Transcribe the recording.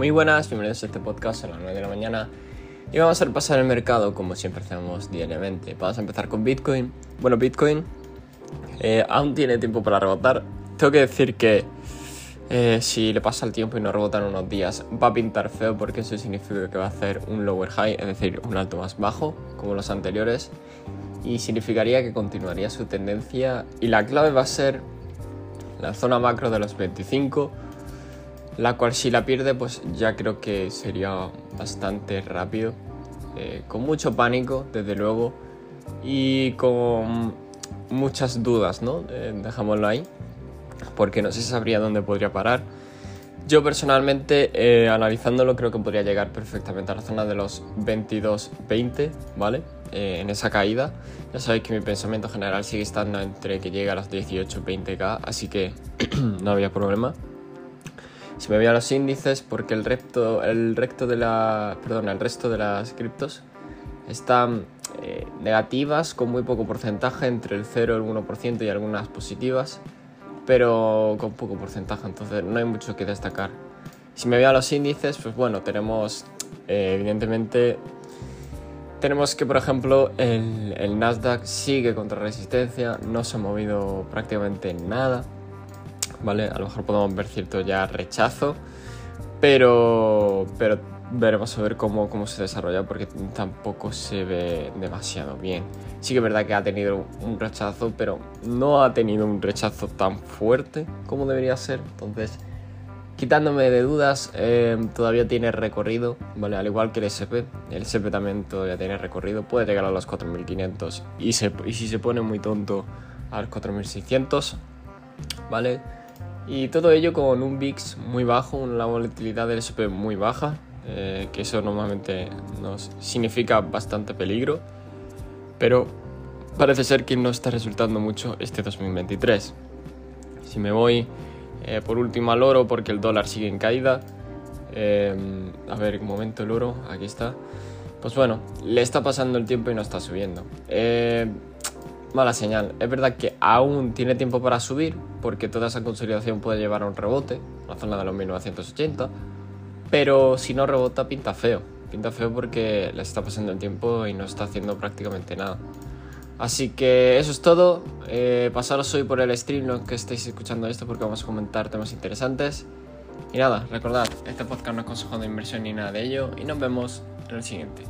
Muy buenas, bienvenidos a este podcast a las 9 de la mañana y vamos a repasar el mercado como siempre hacemos diariamente. Vamos a empezar con Bitcoin. Bueno, Bitcoin eh, aún tiene tiempo para rebotar. Tengo que decir que eh, si le pasa el tiempo y no rebota en unos días va a pintar feo porque eso significa que va a hacer un lower high, es decir, un alto más bajo como los anteriores y significaría que continuaría su tendencia y la clave va a ser la zona macro de los 25 la cual si la pierde pues ya creo que sería bastante rápido, eh, con mucho pánico desde luego y con muchas dudas, ¿no? Eh, dejámoslo ahí, porque no se sabría dónde podría parar. Yo personalmente, eh, analizándolo, creo que podría llegar perfectamente a la zona de los 22-20, ¿vale? en esa caída. Ya sabéis que mi pensamiento general sigue estando entre que llegue a los 18-20k, así que no había problema. Si me a los índices, porque el recto, el recto de la, perdón, el resto de las criptos están eh, negativas con muy poco porcentaje, entre el 0 y el 1% y algunas positivas, pero con poco porcentaje, entonces no hay mucho que destacar. Si me voy a los índices, pues bueno, tenemos eh, evidentemente tenemos que, por ejemplo, el, Nasdaq sigue contra resistencia, no se ha movido prácticamente nada. ¿Vale? A lo mejor podemos ver cierto ya rechazo, pero, pero veremos a ver cómo, cómo se desarrolla porque tampoco se ve demasiado bien. Sí que es verdad que ha tenido un rechazo, pero no ha tenido un rechazo tan fuerte como debería ser. Entonces, quitándome de dudas, eh, todavía tiene recorrido, ¿vale? Al igual que el SP. El SP también todavía tiene recorrido. Puede llegar a los 4500 y, y si se pone muy tonto a los 4600, ¿vale? Y todo ello con un VIX muy bajo, una volatilidad del SP muy baja, eh, que eso normalmente nos significa bastante peligro, pero parece ser que no está resultando mucho este 2023. Si me voy eh, por último al oro, porque el dólar sigue en caída, eh, a ver, un momento el oro, aquí está. Pues bueno, le está pasando el tiempo y no está subiendo mala señal. Es verdad que aún tiene tiempo para subir, porque toda esa consolidación puede llevar a un rebote, la zona de los 1980, pero si no rebota pinta feo. Pinta feo porque le está pasando el tiempo y no está haciendo prácticamente nada. Así que eso es todo. Eh, pasaros hoy por el stream los que estéis escuchando esto porque vamos a comentar temas interesantes. Y nada, recordad, este podcast no es consejo de inversión ni nada de ello y nos vemos en el siguiente.